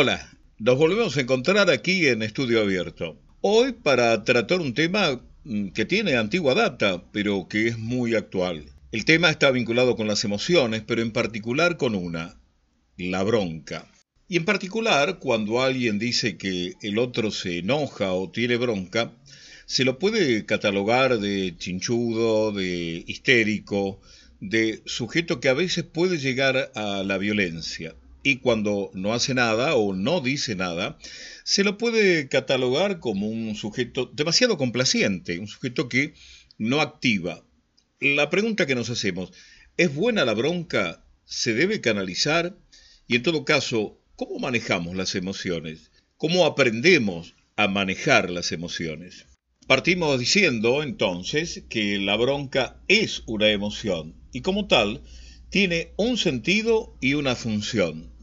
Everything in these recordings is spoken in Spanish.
Hola, nos volvemos a encontrar aquí en Estudio Abierto. Hoy para tratar un tema mm, que tiene antigua data, pero que es muy actual. El tema está vinculado con las emociones, pero en particular con una, la bronca. Y en particular, cuando alguien dice que el otro se enoja o tiene bronca, se lo puede catalogar de chinchudo, de histérico, de sujeto que a veces puede llegar a la violencia y cuando no hace nada o no dice nada, se lo puede catalogar como un sujeto demasiado complaciente, un sujeto que no activa. La pregunta que nos hacemos, ¿es buena la bronca? ¿Se debe canalizar? Y en todo caso, ¿cómo manejamos las emociones? ¿Cómo aprendemos a manejar las emociones? Partimos diciendo entonces que la bronca es una emoción y como tal tiene un sentido y una función.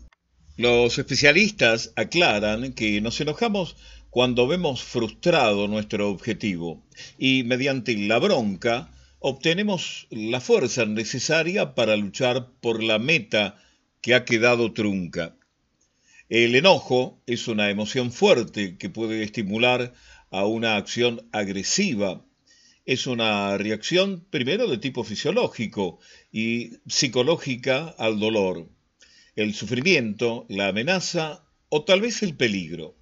Los especialistas aclaran que nos enojamos cuando vemos frustrado nuestro objetivo y mediante la bronca obtenemos la fuerza necesaria para luchar por la meta que ha quedado trunca. El enojo es una emoción fuerte que puede estimular a una acción agresiva. Es una reacción primero de tipo fisiológico y psicológica al dolor el sufrimiento, la amenaza o tal vez el peligro.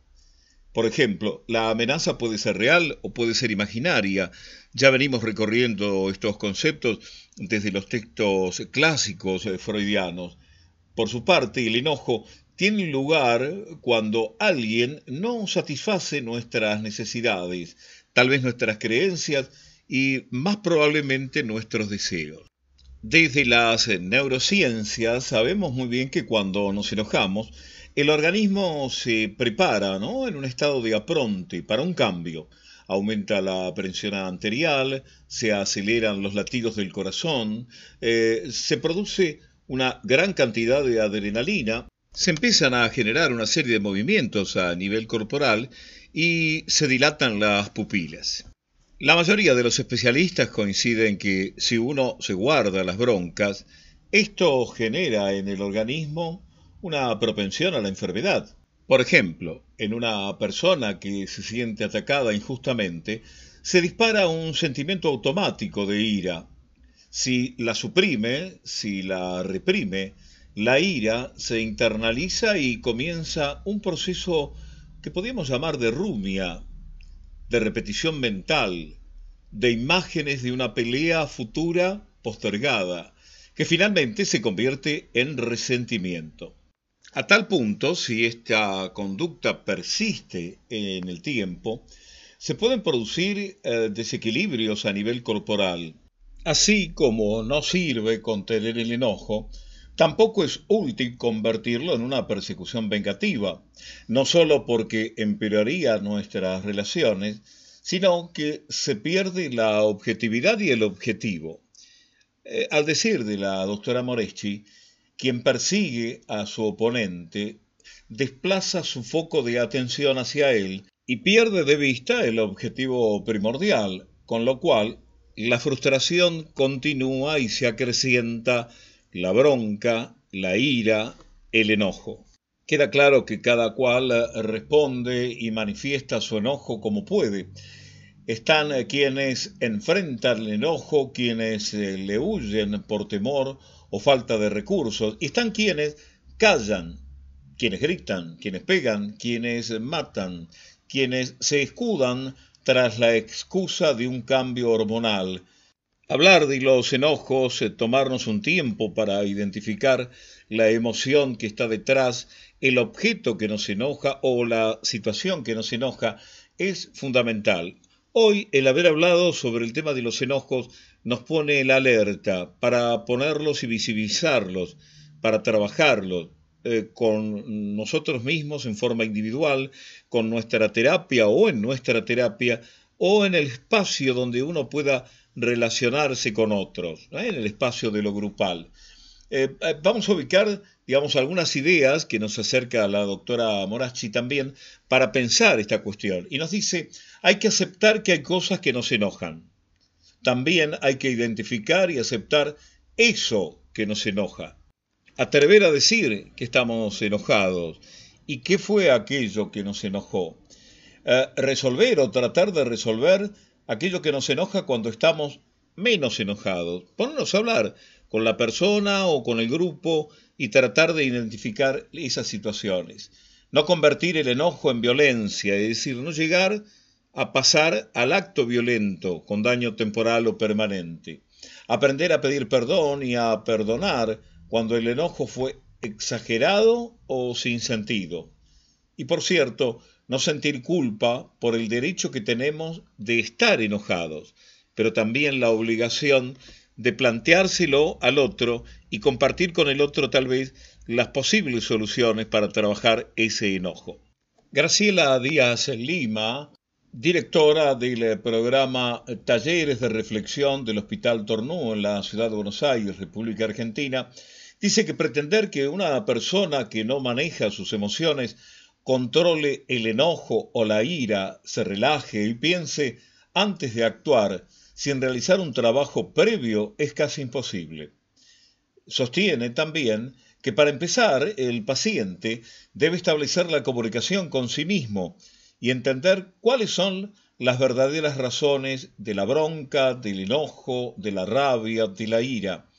Por ejemplo, la amenaza puede ser real o puede ser imaginaria. Ya venimos recorriendo estos conceptos desde los textos clásicos eh, freudianos. Por su parte, el enojo tiene lugar cuando alguien no satisface nuestras necesidades, tal vez nuestras creencias y más probablemente nuestros deseos. Desde las neurociencias sabemos muy bien que cuando nos enojamos, el organismo se prepara ¿no? en un estado de apronte para un cambio. Aumenta la presión arterial, se aceleran los latidos del corazón, eh, se produce una gran cantidad de adrenalina, se empiezan a generar una serie de movimientos a nivel corporal y se dilatan las pupilas. La mayoría de los especialistas coinciden que si uno se guarda las broncas, esto genera en el organismo una propensión a la enfermedad. Por ejemplo, en una persona que se siente atacada injustamente, se dispara un sentimiento automático de ira. Si la suprime, si la reprime, la ira se internaliza y comienza un proceso que podríamos llamar de rumia, de repetición mental, de imágenes de una pelea futura postergada, que finalmente se convierte en resentimiento. A tal punto, si esta conducta persiste en el tiempo, se pueden producir eh, desequilibrios a nivel corporal. Así como no sirve contener el enojo, Tampoco es útil convertirlo en una persecución vengativa, no solo porque empeoraría nuestras relaciones, sino que se pierde la objetividad y el objetivo. Eh, al decir de la doctora Moreschi, quien persigue a su oponente desplaza su foco de atención hacia él y pierde de vista el objetivo primordial, con lo cual la frustración continúa y se acrecienta la bronca, la ira, el enojo. Queda claro que cada cual responde y manifiesta su enojo como puede. Están quienes enfrentan el enojo, quienes eh, le huyen por temor o falta de recursos, y están quienes callan, quienes gritan, quienes pegan, quienes matan, quienes se escudan tras la excusa de un cambio hormonal, Hablar de los enojos, eh, tomarnos un tiempo para identificar la emoción que está detrás, el objeto que nos enoja o la situación que nos enoja, es fundamental. Hoy el haber hablado sobre el tema de los enojos nos pone en alerta para ponerlos y visibilizarlos, para trabajarlos eh, con nosotros mismos en forma individual, con nuestra terapia o en nuestra terapia, o en el espacio donde uno pueda relacionarse con otros, en el espacio de lo grupal. Eh, eh, vamos a ubicar, digamos, algunas ideas que nos acerca la doctora Morachi también para pensar esta cuestión. Y nos dice, hay que aceptar que hay cosas que nos enojan. También hay que identificar y aceptar eso que nos enoja. Atrever a decir que estamos enojados ¿Y qué fue aquello que nos enojó? Eh, resolver o tratar de resolver aquello que nos enoja cuando estamos menos enojados. Ponernos a hablar con la persona o con el grupo y tratar de identificar esas situaciones. No convertir el enojo en violencia, es decir, no llegar a pasar al acto violento con daño temporal o permanente. Aprender a pedir perdón y a perdonar cuando el enojo fue exagerado o sin sentido. Y por cierto, no sentir culpa por el derecho que tenemos de estar enojados, pero también la obligación de planteárselo al otro y compartir con el otro tal vez las posibles soluciones para trabajar ese enojo. Graciela Díaz Lima, directora del programa Talleres de Reflexión del Hospital Tornú en la ciudad de Buenos Aires, República Argentina, dice que pretender que una persona que no maneja sus emociones controle el enojo o la ira, se relaje y piense antes de actuar, sin realizar un trabajo previo es casi imposible. Sostiene también que para empezar el paciente debe establecer la comunicación con sí mismo y entender cuáles son las verdaderas razones de la bronca, del enojo, de la rabia, de la ira,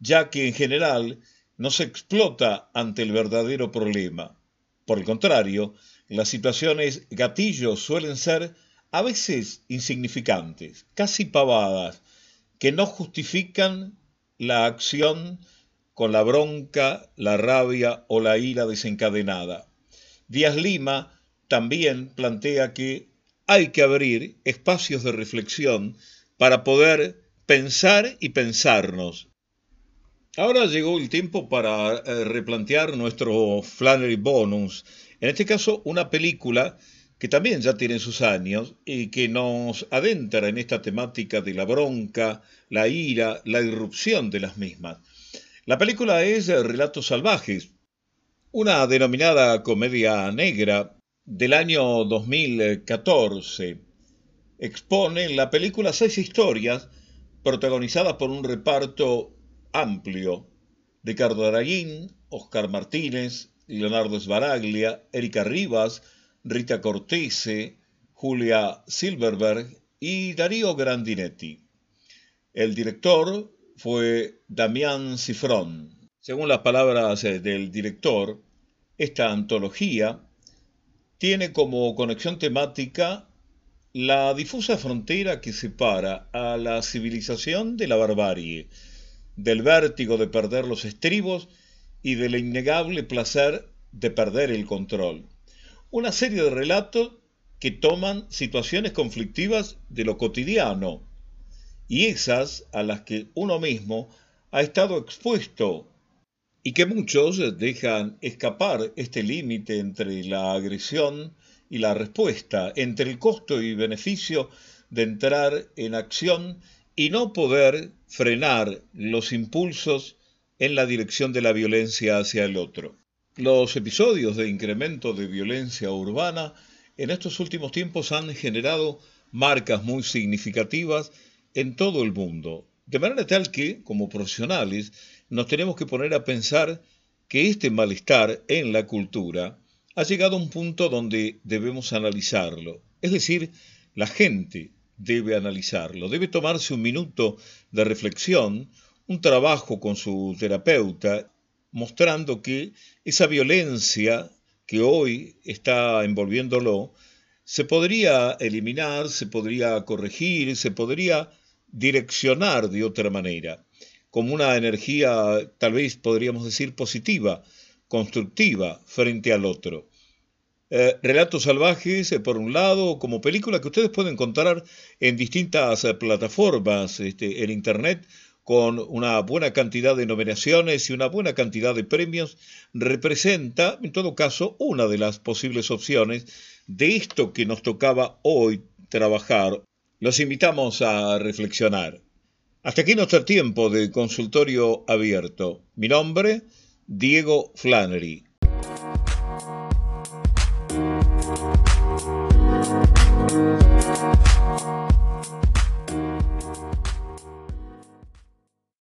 ya que en general no se explota ante el verdadero problema. Por el contrario, las situaciones gatillos suelen ser a veces insignificantes, casi pavadas, que no justifican la acción con la bronca, la rabia o la ira desencadenada. Díaz Lima también plantea que hay que abrir espacios de reflexión para poder pensar y pensarnos Ahora llegó el tiempo para eh, replantear nuestro Flannery Bonus. En este caso, una película que también ya tiene sus años y que nos adentra en esta temática de la bronca, la ira, la irrupción de las mismas. La película es Relatos Salvajes, una denominada comedia negra del año 2014. Expone en la película seis historias protagonizadas por un reparto amplio. Ricardo Araguín, Oscar Martínez, Leonardo Sbaraglia, Erika Rivas, Rita Cortese, Julia Silverberg y Darío Grandinetti. El director fue Damián Cifrón. Según las palabras del director, esta antología tiene como conexión temática la difusa frontera que separa a la civilización de la barbarie, del vértigo de perder los estribos y del innegable placer de perder el control. Una serie de relatos que toman situaciones conflictivas de lo cotidiano y esas a las que uno mismo ha estado expuesto y que muchos dejan escapar este límite entre la agresión y la respuesta, entre el costo y beneficio de entrar en acción y no poder frenar los impulsos en la dirección de la violencia hacia el otro. Los episodios de incremento de violencia urbana en estos últimos tiempos han generado marcas muy significativas en todo el mundo, de manera tal que, como profesionales, nos tenemos que poner a pensar que este malestar en la cultura ha llegado a un punto donde debemos analizarlo. Es decir, la gente debe analizarlo, debe tomarse un minuto de reflexión, un trabajo con su terapeuta, mostrando que esa violencia que hoy está envolviéndolo, se podría eliminar, se podría corregir, se podría direccionar de otra manera, como una energía tal vez podríamos decir positiva, constructiva frente al otro. Eh, Relatos Salvajes, eh, por un lado, como película que ustedes pueden encontrar en distintas eh, plataformas este, en Internet, con una buena cantidad de nominaciones y una buena cantidad de premios, representa, en todo caso, una de las posibles opciones de esto que nos tocaba hoy trabajar. Los invitamos a reflexionar. Hasta aquí nuestro tiempo de consultorio abierto. Mi nombre, Diego Flannery.